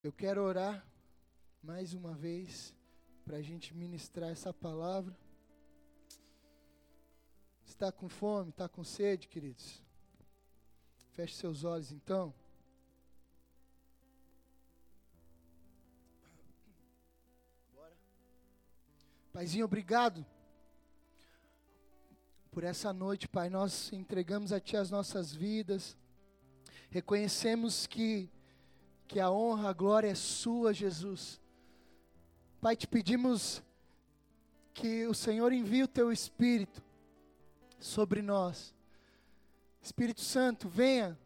Eu quero orar mais uma vez para a gente ministrar essa palavra. Está com fome, está com sede, queridos? Feche seus olhos então. Paizinho, obrigado por essa noite, Pai. Nós entregamos a Ti as nossas vidas. Reconhecemos que, que a honra, a glória é Sua, Jesus. Pai, te pedimos que o Senhor envie o Teu Espírito sobre nós. Espírito Santo, venha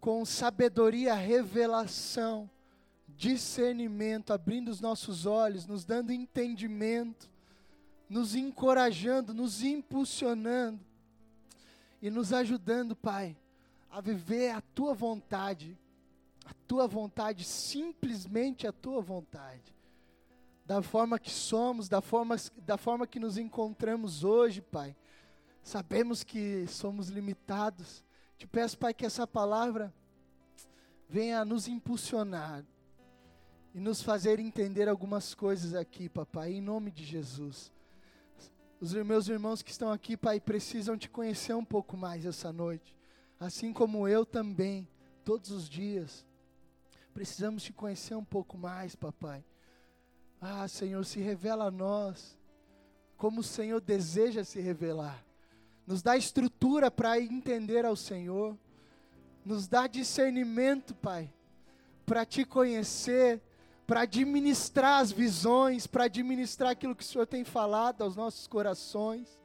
com sabedoria, revelação, discernimento, abrindo os nossos olhos, nos dando entendimento nos encorajando, nos impulsionando e nos ajudando, Pai, a viver a tua vontade, a tua vontade, simplesmente a tua vontade. Da forma que somos, da forma, da forma que nos encontramos hoje, Pai. Sabemos que somos limitados. Te peço, Pai, que essa palavra venha nos impulsionar e nos fazer entender algumas coisas aqui, papai, em nome de Jesus. Os meus irmãos que estão aqui, Pai, precisam te conhecer um pouco mais essa noite. Assim como eu também, todos os dias. Precisamos te conhecer um pouco mais, papai. Ah, Senhor, se revela a nós, como o Senhor deseja se revelar. Nos dá estrutura para entender ao Senhor. Nos dá discernimento, Pai, para te conhecer para administrar as visões, para administrar aquilo que o Senhor tem falado aos nossos corações.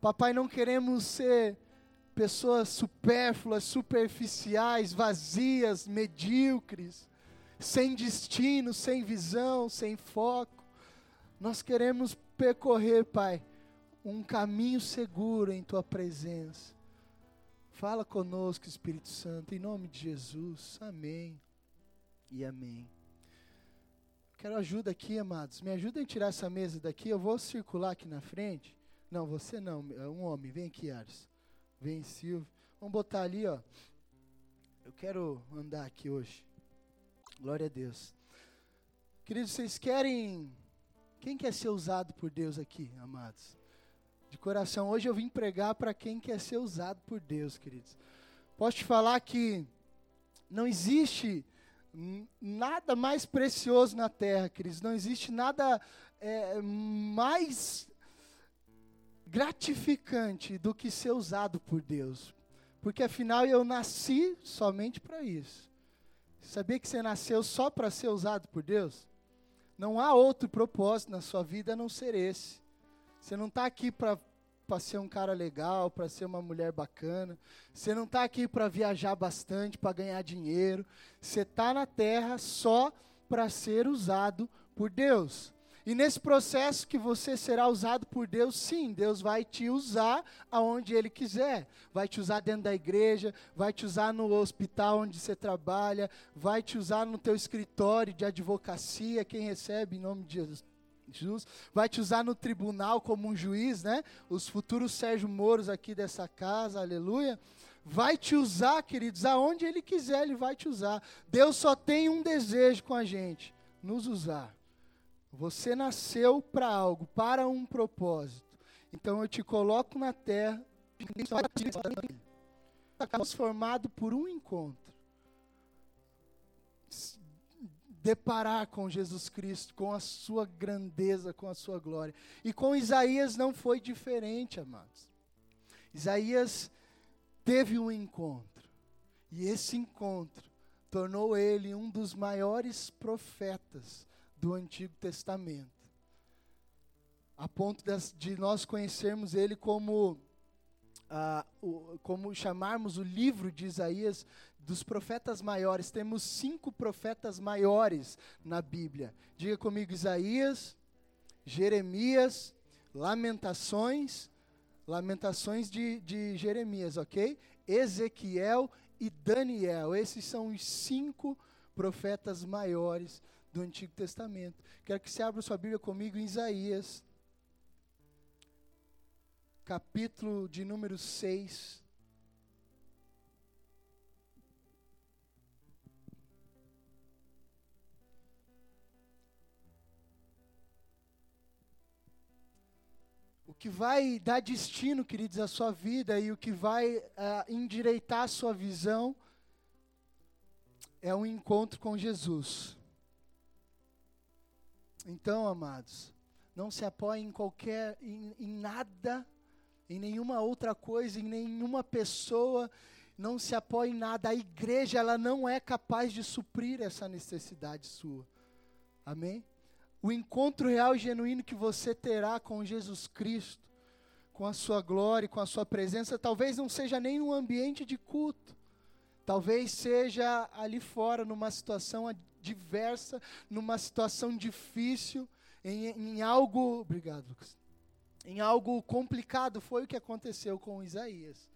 Papai, não queremos ser pessoas supérfluas, superficiais, vazias, medíocres, sem destino, sem visão, sem foco. Nós queremos percorrer, Pai, um caminho seguro em Tua presença. Fala conosco, Espírito Santo, em nome de Jesus. Amém e amém. Quero ajuda aqui, amados. Me ajudem a tirar essa mesa daqui. Eu vou circular aqui na frente. Não, você não. É um homem. Vem aqui, Ars. Vem, Silvio. Vamos botar ali, ó. Eu quero andar aqui hoje. Glória a Deus. Queridos, vocês querem. Quem quer ser usado por Deus aqui, amados? De coração. Hoje eu vim pregar para quem quer ser usado por Deus, queridos. Posso te falar que não existe nada mais precioso na terra, queridos. Não existe nada é, mais gratificante do que ser usado por Deus. Porque afinal eu nasci somente para isso. Sabia que você nasceu só para ser usado por Deus? Não há outro propósito na sua vida a não ser esse. Você não está aqui para para ser um cara legal, para ser uma mulher bacana. Você não está aqui para viajar bastante, para ganhar dinheiro. Você está na terra só para ser usado por Deus. E nesse processo que você será usado por Deus, sim, Deus vai te usar aonde Ele quiser. Vai te usar dentro da igreja, vai te usar no hospital onde você trabalha, vai te usar no teu escritório de advocacia, quem recebe em nome de Jesus Jesus vai te usar no tribunal como um juiz, né? Os futuros Sérgio Moros aqui dessa casa, aleluia. Vai te usar, queridos, aonde Ele quiser, Ele vai te usar. Deus só tem um desejo com a gente: nos usar. Você nasceu para algo, para um propósito. Então eu te coloco na terra, transformado por um encontro deparar com Jesus Cristo, com a sua grandeza, com a sua glória. E com Isaías não foi diferente, amados. Isaías teve um encontro, e esse encontro tornou ele um dos maiores profetas do Antigo Testamento, a ponto de nós conhecermos ele como, ah, o, como chamarmos o livro de Isaías dos profetas maiores, temos cinco profetas maiores na Bíblia. Diga comigo: Isaías, Jeremias, Lamentações, Lamentações de, de Jeremias, ok? Ezequiel e Daniel. Esses são os cinco profetas maiores do Antigo Testamento. Quero que você abra sua Bíblia comigo em Isaías, capítulo de número 6. o que vai dar destino, queridos, à sua vida e o que vai uh, endireitar a sua visão é um encontro com Jesus. Então, amados, não se apoie em qualquer, em, em nada, em nenhuma outra coisa, em nenhuma pessoa, não se apoie em nada. A igreja, ela não é capaz de suprir essa necessidade sua. Amém? O encontro real e genuíno que você terá com Jesus Cristo, com a sua glória, com a sua presença, talvez não seja nem um ambiente de culto. Talvez seja ali fora, numa situação diversa, numa situação difícil, em, em algo. Obrigado, Lucas. Em algo complicado, foi o que aconteceu com Isaías.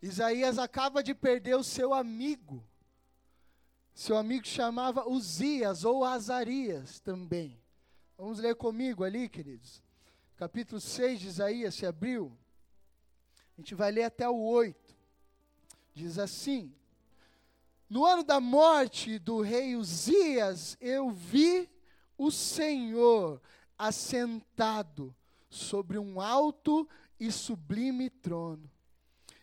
Isaías acaba de perder o seu amigo. Seu amigo chamava Uzias ou Azarias também. Vamos ler comigo ali, queridos. Capítulo 6 de Isaías se abriu. A gente vai ler até o 8. Diz assim: no ano da morte do rei Uzias, eu vi o Senhor assentado sobre um alto e sublime trono.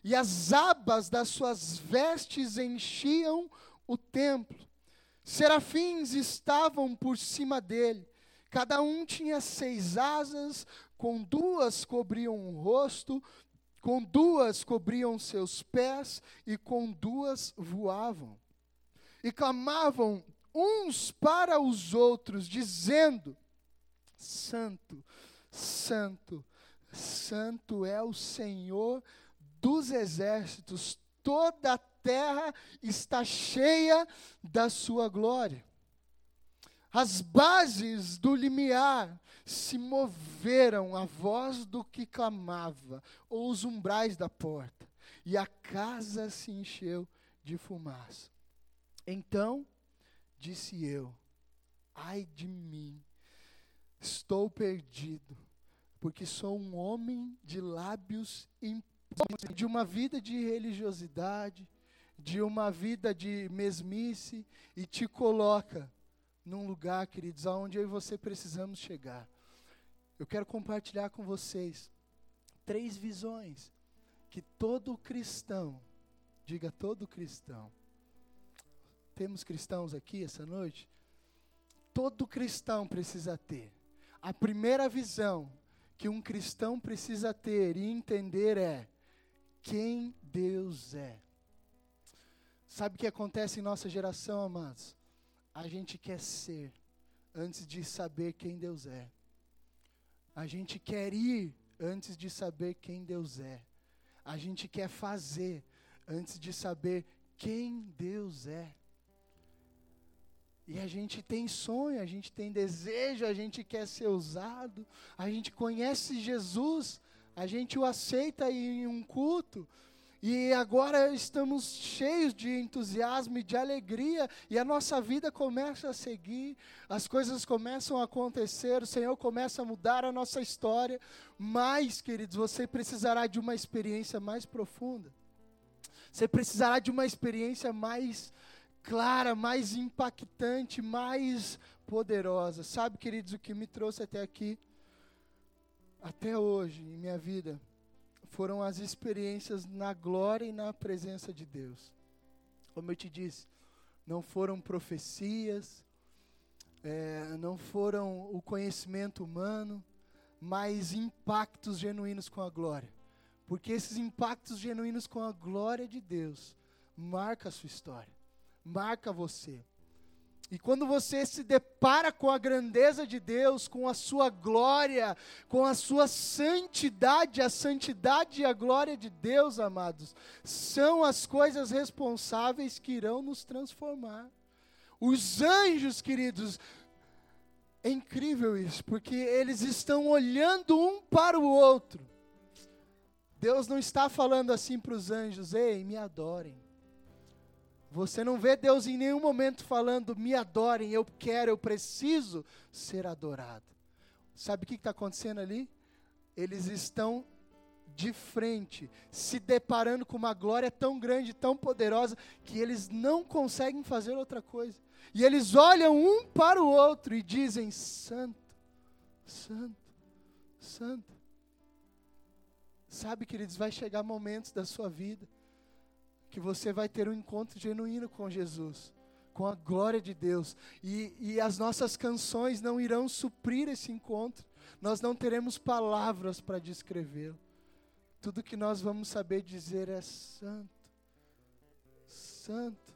E as abas das suas vestes enchiam o templo. Serafins estavam por cima dele. Cada um tinha seis asas, com duas cobriam o rosto, com duas cobriam seus pés e com duas voavam. E clamavam uns para os outros, dizendo: Santo, Santo, Santo é o Senhor dos exércitos, toda a terra está cheia da sua glória. As bases do limiar se moveram à voz do que clamava, ou os umbrais da porta, e a casa se encheu de fumaça. Então disse eu: Ai de mim, estou perdido, porque sou um homem de lábios impuros, de uma vida de religiosidade, de uma vida de mesmice, e te coloca num lugar, queridos, aonde eu e você precisamos chegar. Eu quero compartilhar com vocês três visões que todo cristão, diga todo cristão, temos cristãos aqui essa noite? Todo cristão precisa ter. A primeira visão que um cristão precisa ter e entender é quem Deus é. Sabe o que acontece em nossa geração, amados? A gente quer ser antes de saber quem Deus é. A gente quer ir antes de saber quem Deus é. A gente quer fazer antes de saber quem Deus é. E a gente tem sonho, a gente tem desejo, a gente quer ser usado, a gente conhece Jesus, a gente o aceita em um culto, e agora estamos cheios de entusiasmo e de alegria, e a nossa vida começa a seguir, as coisas começam a acontecer, o Senhor começa a mudar a nossa história. Mas, queridos, você precisará de uma experiência mais profunda. Você precisará de uma experiência mais clara, mais impactante, mais poderosa. Sabe, queridos, o que me trouxe até aqui, até hoje, em minha vida? Foram as experiências na glória e na presença de Deus. Como eu te disse, não foram profecias, é, não foram o conhecimento humano, mas impactos genuínos com a glória. Porque esses impactos genuínos com a glória de Deus marca a sua história, marca você. E quando você se depara com a grandeza de Deus, com a sua glória, com a sua santidade, a santidade e a glória de Deus, amados, são as coisas responsáveis que irão nos transformar. Os anjos, queridos, é incrível isso, porque eles estão olhando um para o outro. Deus não está falando assim para os anjos: ei, me adorem. Você não vê Deus em nenhum momento falando, me adorem, eu quero, eu preciso ser adorado. Sabe o que está acontecendo ali? Eles estão de frente, se deparando com uma glória tão grande, tão poderosa, que eles não conseguem fazer outra coisa. E eles olham um para o outro e dizem: Santo, Santo, Santo. Sabe, queridos, vai chegar momentos da sua vida que você vai ter um encontro genuíno com Jesus, com a glória de Deus, e, e as nossas canções não irão suprir esse encontro, nós não teremos palavras para descrevê-lo. Tudo que nós vamos saber dizer é santo, santo.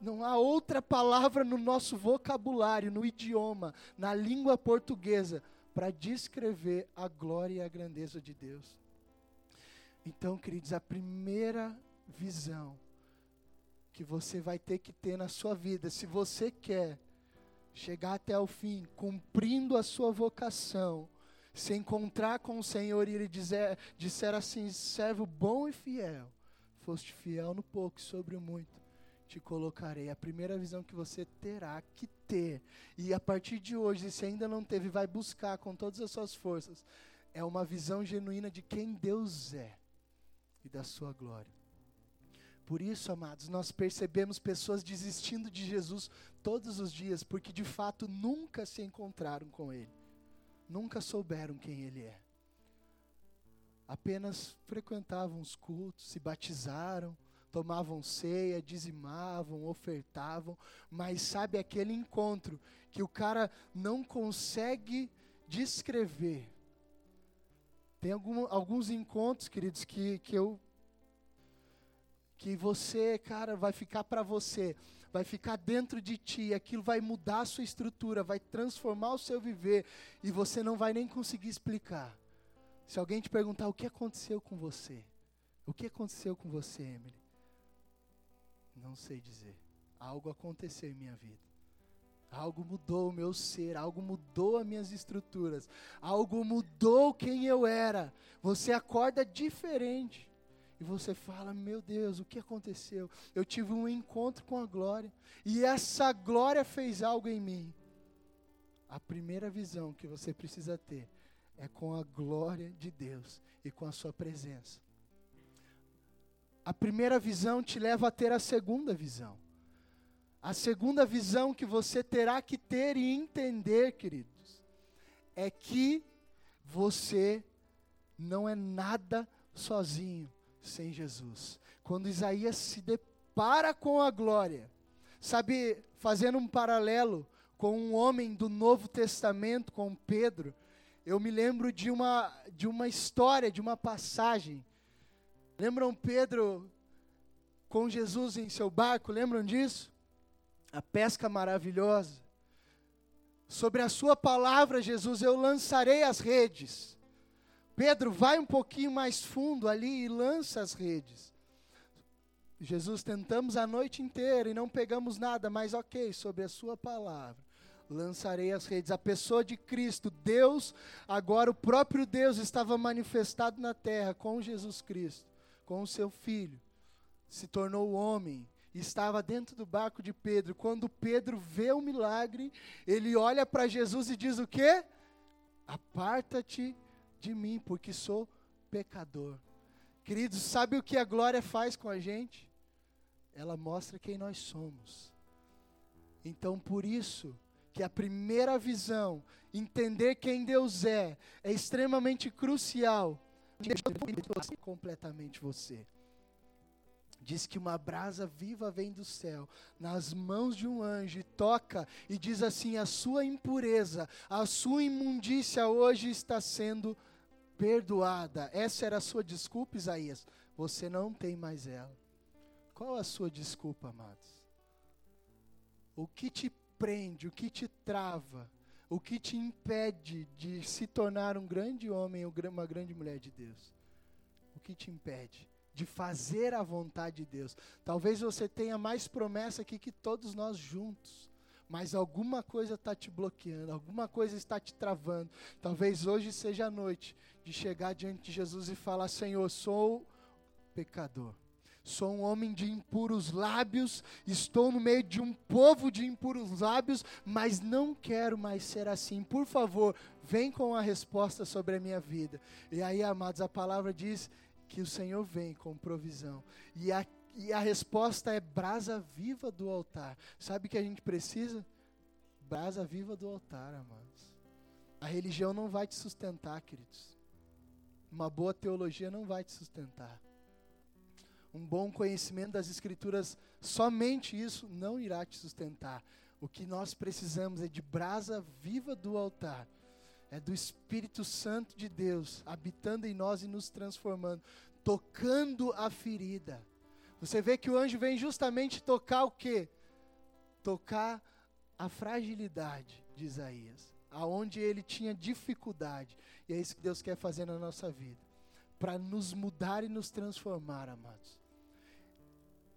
Não há outra palavra no nosso vocabulário, no idioma, na língua portuguesa, para descrever a glória e a grandeza de Deus. Então, queridos, a primeira visão que você vai ter que ter na sua vida, se você quer chegar até o fim, cumprindo a sua vocação, se encontrar com o Senhor e Ele dizer, disser assim: servo bom e fiel, foste fiel no pouco e sobre o muito, te colocarei. A primeira visão que você terá que ter, e a partir de hoje, se ainda não teve, vai buscar com todas as suas forças, é uma visão genuína de quem Deus é e da sua glória. Por isso, amados, nós percebemos pessoas desistindo de Jesus todos os dias, porque de fato nunca se encontraram com Ele, nunca souberam quem Ele é. Apenas frequentavam os cultos, se batizaram, tomavam ceia, dizimavam, ofertavam, mas sabe aquele encontro que o cara não consegue descrever. Tem algum, alguns encontros, queridos, que, que eu que você, cara, vai ficar para você, vai ficar dentro de ti, aquilo vai mudar a sua estrutura, vai transformar o seu viver e você não vai nem conseguir explicar. Se alguém te perguntar o que aconteceu com você, o que aconteceu com você, Emily? Não sei dizer. Algo aconteceu em minha vida. Algo mudou o meu ser, algo mudou as minhas estruturas, algo mudou quem eu era. Você acorda diferente e você fala: Meu Deus, o que aconteceu? Eu tive um encontro com a glória, e essa glória fez algo em mim. A primeira visão que você precisa ter é com a glória de Deus e com a Sua presença. A primeira visão te leva a ter a segunda visão. A segunda visão que você terá que ter e entender, queridos, é que você não é nada sozinho sem Jesus. Quando Isaías se depara com a glória, sabe, fazendo um paralelo com um homem do Novo Testamento, com Pedro, eu me lembro de uma, de uma história, de uma passagem. Lembram Pedro com Jesus em seu barco? Lembram disso? A pesca maravilhosa. Sobre a sua palavra, Jesus, eu lançarei as redes. Pedro, vai um pouquinho mais fundo ali e lança as redes. Jesus, tentamos a noite inteira e não pegamos nada, mas ok, sobre a Sua palavra, lançarei as redes. A pessoa de Cristo, Deus, agora o próprio Deus estava manifestado na terra com Jesus Cristo, com o seu Filho, se tornou homem, estava dentro do barco de Pedro. Quando Pedro vê o milagre, ele olha para Jesus e diz o quê? Aparta-te de mim, porque sou pecador. Queridos, sabe o que a glória faz com a gente? Ela mostra quem nós somos. Então, por isso, que a primeira visão, entender quem Deus é, é extremamente crucial. Completamente você diz que uma brasa viva vem do céu, nas mãos de um anjo, toca e diz assim: a sua impureza, a sua imundícia hoje está sendo perdoada. Essa era a sua desculpa, Isaías. Você não tem mais ela. Qual a sua desculpa, amados? O que te prende, o que te trava, o que te impede de se tornar um grande homem ou uma grande mulher de Deus? O que te impede? De fazer a vontade de Deus. Talvez você tenha mais promessa aqui que todos nós juntos, mas alguma coisa está te bloqueando, alguma coisa está te travando. Talvez hoje seja a noite de chegar diante de Jesus e falar: Senhor, sou pecador. Sou um homem de impuros lábios, estou no meio de um povo de impuros lábios, mas não quero mais ser assim. Por favor, vem com a resposta sobre a minha vida. E aí, amados, a palavra diz que o Senhor vem com provisão. E a, e a resposta é brasa viva do altar. Sabe o que a gente precisa? Brasa viva do altar, amados. A religião não vai te sustentar, queridos. Uma boa teologia não vai te sustentar. Um bom conhecimento das Escrituras, somente isso não irá te sustentar. O que nós precisamos é de brasa viva do altar, é do Espírito Santo de Deus habitando em nós e nos transformando, tocando a ferida. Você vê que o anjo vem justamente tocar o quê? Tocar a fragilidade de Isaías, aonde ele tinha dificuldade. E é isso que Deus quer fazer na nossa vida, para nos mudar e nos transformar, amados.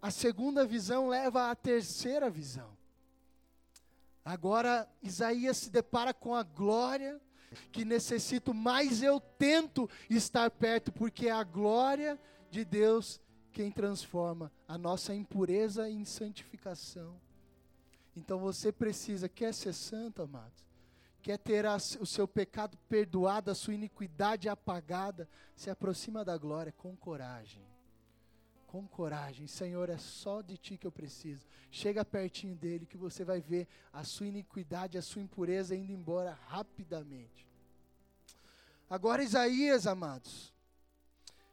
A segunda visão leva à terceira visão. Agora Isaías se depara com a glória que necessito, mas eu tento estar perto, porque é a glória de Deus quem transforma a nossa impureza em santificação. Então você precisa, quer ser santo, amados? Quer ter o seu pecado perdoado, a sua iniquidade apagada? Se aproxima da glória com coragem com coragem, Senhor, é só de ti que eu preciso. Chega pertinho dele que você vai ver a sua iniquidade, a sua impureza indo embora rapidamente. Agora Isaías, amados,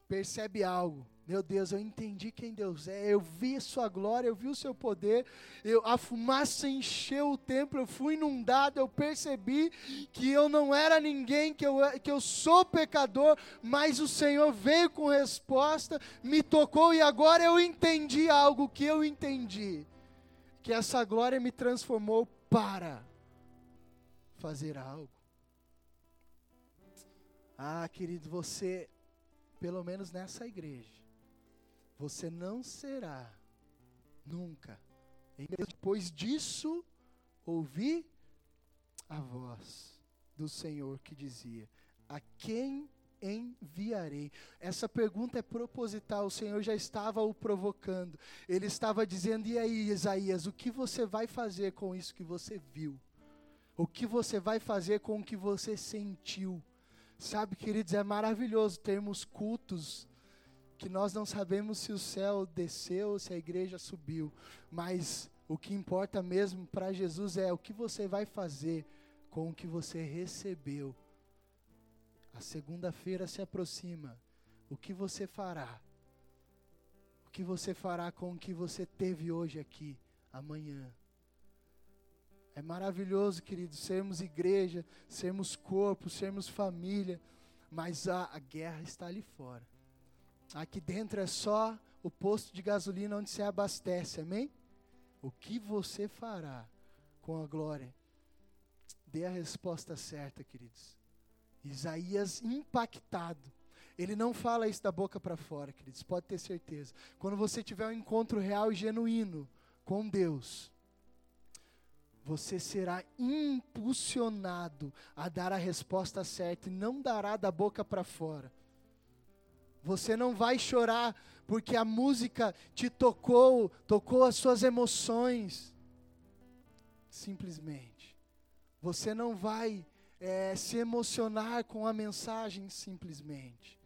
percebe algo. Meu Deus, eu entendi quem Deus é, eu vi sua glória, eu vi o seu poder, eu, a fumaça encheu o templo, eu fui inundado, eu percebi que eu não era ninguém, que eu, que eu sou pecador, mas o Senhor veio com resposta, me tocou e agora eu entendi algo que eu entendi, que essa glória me transformou para fazer algo. Ah, querido, você, pelo menos nessa igreja, você não será nunca. Depois disso, ouvi a voz do Senhor que dizia: A quem enviarei? Essa pergunta é proposital, o Senhor já estava o provocando. Ele estava dizendo: E aí, Isaías, o que você vai fazer com isso que você viu? O que você vai fazer com o que você sentiu? Sabe, queridos, é maravilhoso termos cultos que nós não sabemos se o céu desceu, se a igreja subiu, mas o que importa mesmo para Jesus é o que você vai fazer com o que você recebeu. A segunda-feira se aproxima. O que você fará? O que você fará com o que você teve hoje aqui, amanhã? É maravilhoso, querido, sermos igreja, sermos corpo, sermos família, mas a, a guerra está ali fora. Aqui dentro é só o posto de gasolina onde se abastece, amém? O que você fará com a glória? Dê a resposta certa, queridos. Isaías impactado. Ele não fala isso da boca para fora, queridos, pode ter certeza. Quando você tiver um encontro real e genuíno com Deus, você será impulsionado a dar a resposta certa e não dará da boca para fora. Você não vai chorar porque a música te tocou, tocou as suas emoções. Simplesmente. Você não vai é, se emocionar com a mensagem simplesmente.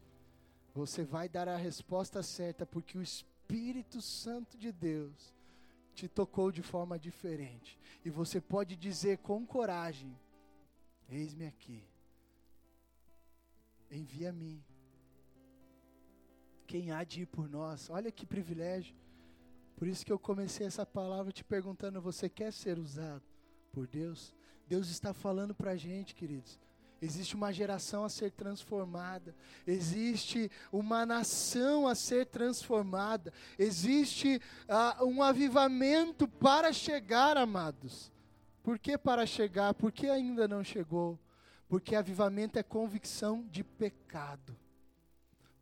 Você vai dar a resposta certa porque o Espírito Santo de Deus te tocou de forma diferente. E você pode dizer com coragem: Eis-me aqui. Envia-me quem há de ir por nós. Olha que privilégio. Por isso que eu comecei essa palavra te perguntando: você quer ser usado por Deus? Deus está falando para a gente, queridos. Existe uma geração a ser transformada, existe uma nação a ser transformada, existe uh, um avivamento para chegar, amados. Por que para chegar? Porque ainda não chegou. Porque avivamento é convicção de pecado.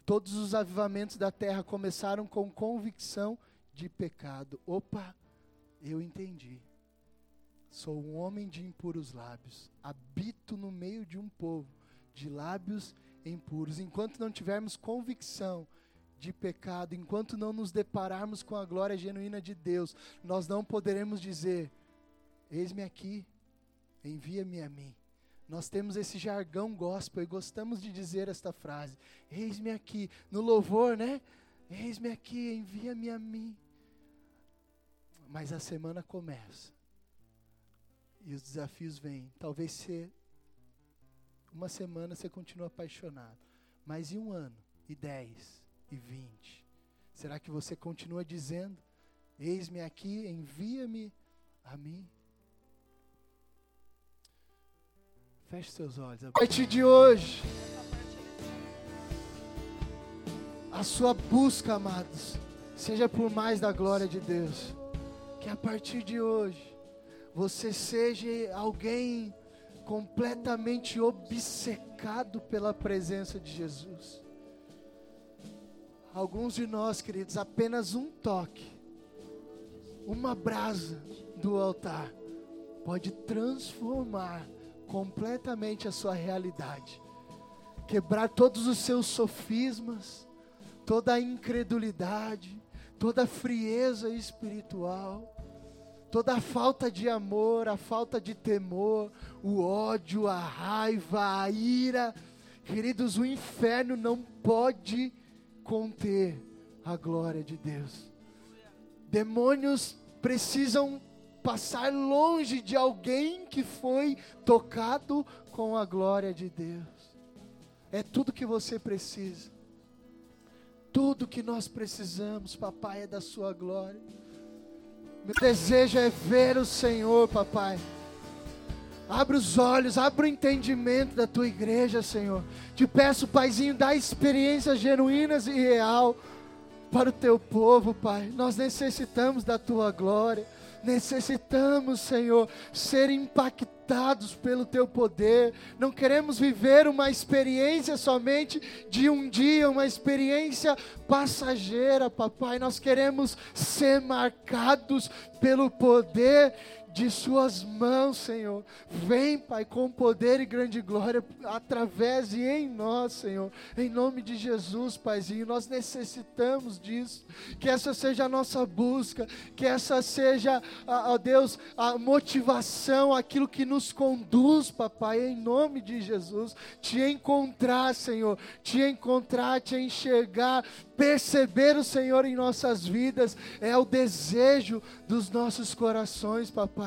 Todos os avivamentos da terra começaram com convicção de pecado. Opa, eu entendi. Sou um homem de impuros lábios. Habito no meio de um povo de lábios impuros. Enquanto não tivermos convicção de pecado, enquanto não nos depararmos com a glória genuína de Deus, nós não poderemos dizer: Eis-me aqui, envia-me a mim. Nós temos esse jargão gospel e gostamos de dizer esta frase: Eis-me aqui, no louvor, né? Eis-me aqui, envia-me a mim. Mas a semana começa e os desafios vêm. Talvez você, uma semana você continue apaixonado, Mas e um ano? E dez? E vinte? Será que você continua dizendo: Eis-me aqui, envia-me a mim? Feche seus olhos. A partir de hoje, a sua busca, amados, seja por mais da glória de Deus. Que a partir de hoje, você seja alguém completamente obcecado pela presença de Jesus. Alguns de nós, queridos, apenas um toque, uma brasa do altar, pode transformar completamente a sua realidade, quebrar todos os seus sofismas, toda a incredulidade, toda a frieza espiritual, toda a falta de amor, a falta de temor, o ódio, a raiva, a ira. Queridos, o inferno não pode conter a glória de Deus. Demônios precisam passar longe de alguém que foi tocado com a glória de Deus. É tudo que você precisa. Tudo que nós precisamos, papai, é da sua glória. Meu desejo é ver o Senhor, papai. Abre os olhos, abre o entendimento da tua igreja, Senhor. Te peço, Paizinho, dá experiências genuínas e real para o teu povo, Pai. Nós necessitamos da tua glória. Necessitamos, Senhor, ser impactados pelo Teu poder. Não queremos viver uma experiência somente de um dia, uma experiência passageira, papai. Nós queremos ser marcados pelo poder de Suas mãos, Senhor. Vem, Pai, com poder e grande glória através e em nós, Senhor. Em nome de Jesus, Paizinho, nós necessitamos disso. Que essa seja a nossa busca, que essa seja, ó Deus, a motivação, aquilo que nos conduz, Papai, em nome de Jesus. Te encontrar, Senhor, te encontrar, te enxergar, perceber o Senhor em nossas vidas é o desejo dos nossos corações, papai.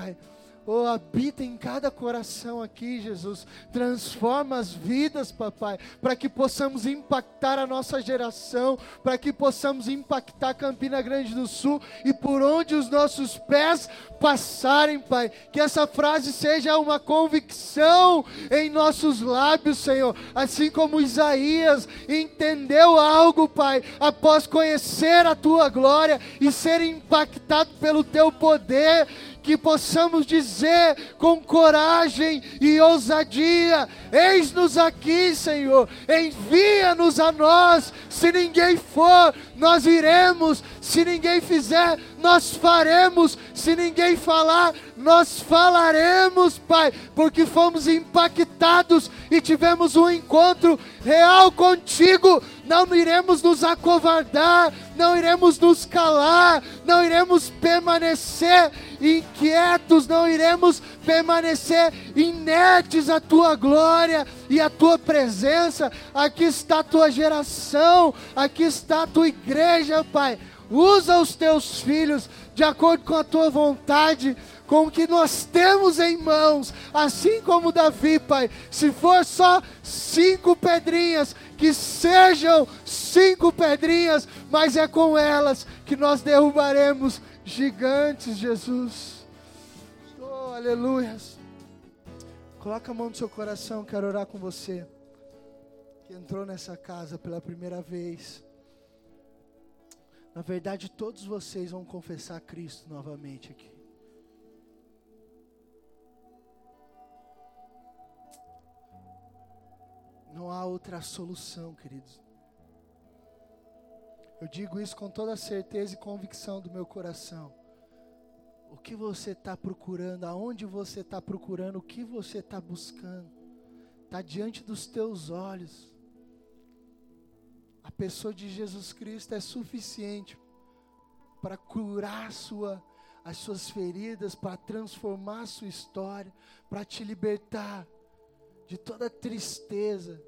Oh, habita em cada coração aqui, Jesus. Transforma as vidas, papai, para que possamos impactar a nossa geração, para que possamos impactar Campina Grande do Sul e por onde os nossos pés passarem, Pai. Que essa frase seja uma convicção em nossos lábios, Senhor. Assim como Isaías entendeu algo, Pai, após conhecer a tua glória e ser impactado pelo teu poder que possamos dizer com coragem e ousadia: Eis-nos aqui, Senhor, envia-nos a nós. Se ninguém for, nós iremos. Se ninguém fizer, nós faremos. Se ninguém falar, nós falaremos, Pai, porque fomos impactados e tivemos um encontro real contigo. Não iremos nos acovardar, não iremos nos calar, não iremos permanecer inquietos, não iremos permanecer inertes à tua glória e à tua presença. Aqui está a tua geração, aqui está a tua igreja, Pai. Usa os teus filhos de acordo com a tua vontade, com o que nós temos em mãos, assim como Davi, Pai. Se for só cinco pedrinhas, que sejam cinco pedrinhas, mas é com elas que nós derrubaremos gigantes, Jesus. Oh, aleluias. Coloca a mão no seu coração, quero orar com você. Que entrou nessa casa pela primeira vez. Na verdade, todos vocês vão confessar Cristo novamente aqui. Não há outra solução, queridos. Eu digo isso com toda certeza e convicção do meu coração. O que você está procurando, aonde você está procurando, o que você está buscando, está diante dos teus olhos. A pessoa de Jesus Cristo é suficiente para curar sua, as suas feridas, para transformar a sua história, para te libertar de toda tristeza,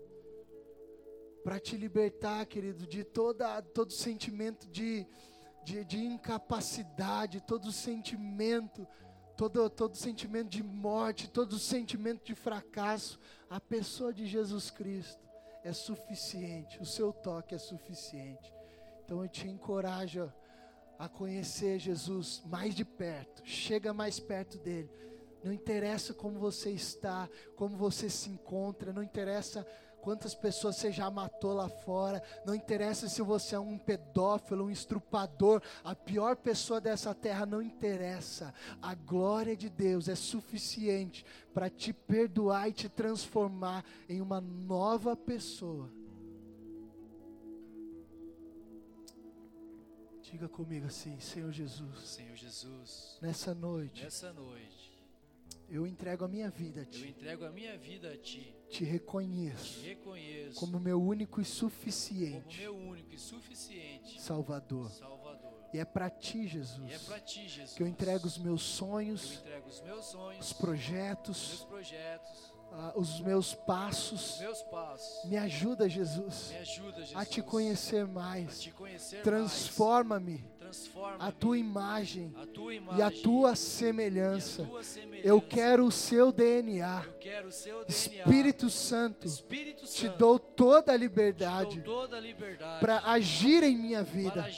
para te libertar, querido, de toda, todo sentimento de, de, de incapacidade, todo sentimento, todo, todo sentimento de morte, todo sentimento de fracasso. A pessoa de Jesus Cristo é suficiente, o seu toque é suficiente. Então eu te encorajo a conhecer Jesus mais de perto, chega mais perto dele. Não interessa como você está, como você se encontra, não interessa quantas pessoas você já matou lá fora, não interessa se você é um pedófilo, um estrupador, a pior pessoa dessa terra, não interessa. A glória de Deus é suficiente para te perdoar e te transformar em uma nova pessoa. Diga comigo assim, Senhor Jesus. Senhor Jesus, Nessa noite, nessa noite eu entrego a minha vida a eu Ti. entrego a minha vida a Ti. Te reconheço Te reconheço como meu único e como suficiente meu único e suficiente Salvador. Salvador. E é para Ti, E é Jesus, para Ti, Jesus, que eu entrego os meus eu sonhos, entrego os meus sonhos, os projetos, meus projetos, ah, os meus os passos. meus passos. Me ajuda, Jesus, Me ajuda, Jesus, a te conhecer mais. Transforma-me. Transforma a tua imagem a tua e imagem a tua e a semelhança. tua semelhança. Eu quero o seu DNA. Eu quero o seu DNA. Espírito Santo, Espírito te Santo, dou toda a te liberdade dou toda a liberdade para agir em minha vida,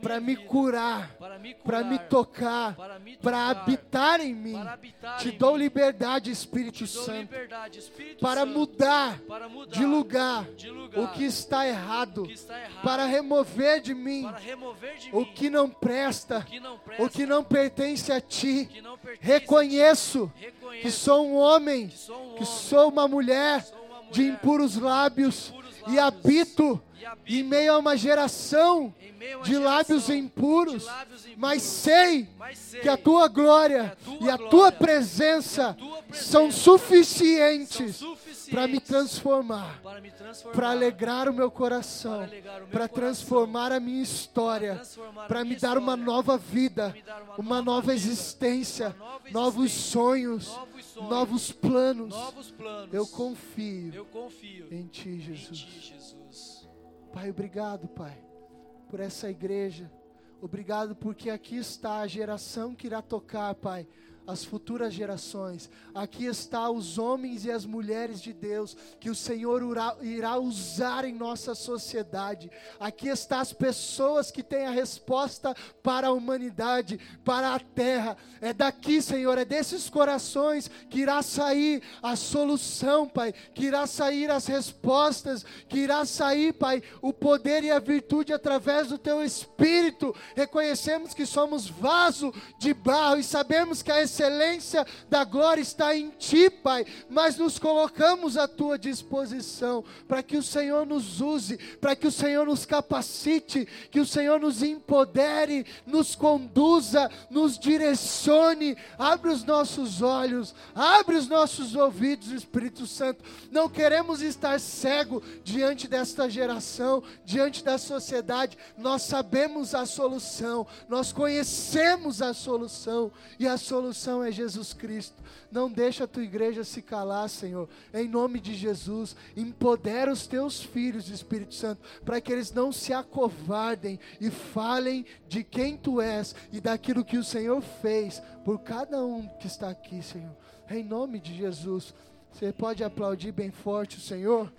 para me curar, para me curar, me tocar, para habitar em mim. habitar Te em dou mim. liberdade, Espírito Te dou Santo, liberdade, Espírito para Santo, mudar para mudar de lugar de lugar o que está errado, que está errado, para remover de mim remover de o mim que não presta, o que não presta, o que não pertence a ti. pertence Reconheço. Reconheço que sou um homem, que sou um homem, sou uma mulher sou uma mulher de impuros lábios impuros lábios, e habito em meio a uma geração de lábios impuros, mas sei que a tua glória e a tua presença são suficientes para me transformar, para alegrar o meu coração, para transformar a minha história, para me dar uma nova vida, uma, nova existência, novos sonhos, novos planos. Eu confio em Ti, Jesus. Pai, obrigado, Pai, por essa igreja. Obrigado porque aqui está a geração que irá tocar, Pai, as futuras gerações. Aqui está os homens e as mulheres de Deus que o Senhor irá, usar em nossa sociedade. Aqui está as pessoas que têm a resposta para a humanidade, para a terra. É daqui, Senhor, é desses corações que irá sair a solução, Pai, que irá sair as respostas, que irá sair, Pai, o poder e a virtude através do Teu Espírito. Reconhecemos que somos vaso de barro e sabemos que a excelência da glória está em Ti, Pai, mas nos colocamos à Tua disposição para que o Senhor nos use, para que o Senhor nos capacite, que o Senhor nos empodere, nos conduza, nos direcione. Abre os nossos olhos, abre os nossos ouvidos, Espírito Santo. Não queremos estar cego diante desta geração, diante da sociedade. Nós sabemos a solução, nós conhecemos a solução, e a é Jesus Cristo. Não deixa a tua igreja se calar, Senhor. Em nome de Jesus, empodera os teus filhos, Espírito Santo, para que eles não se acovardem e falem de quem tu és e daquilo que o Senhor fez por cada um que está aqui, Senhor. Em nome de Jesus. Você pode aplaudir bem forte o Senhor?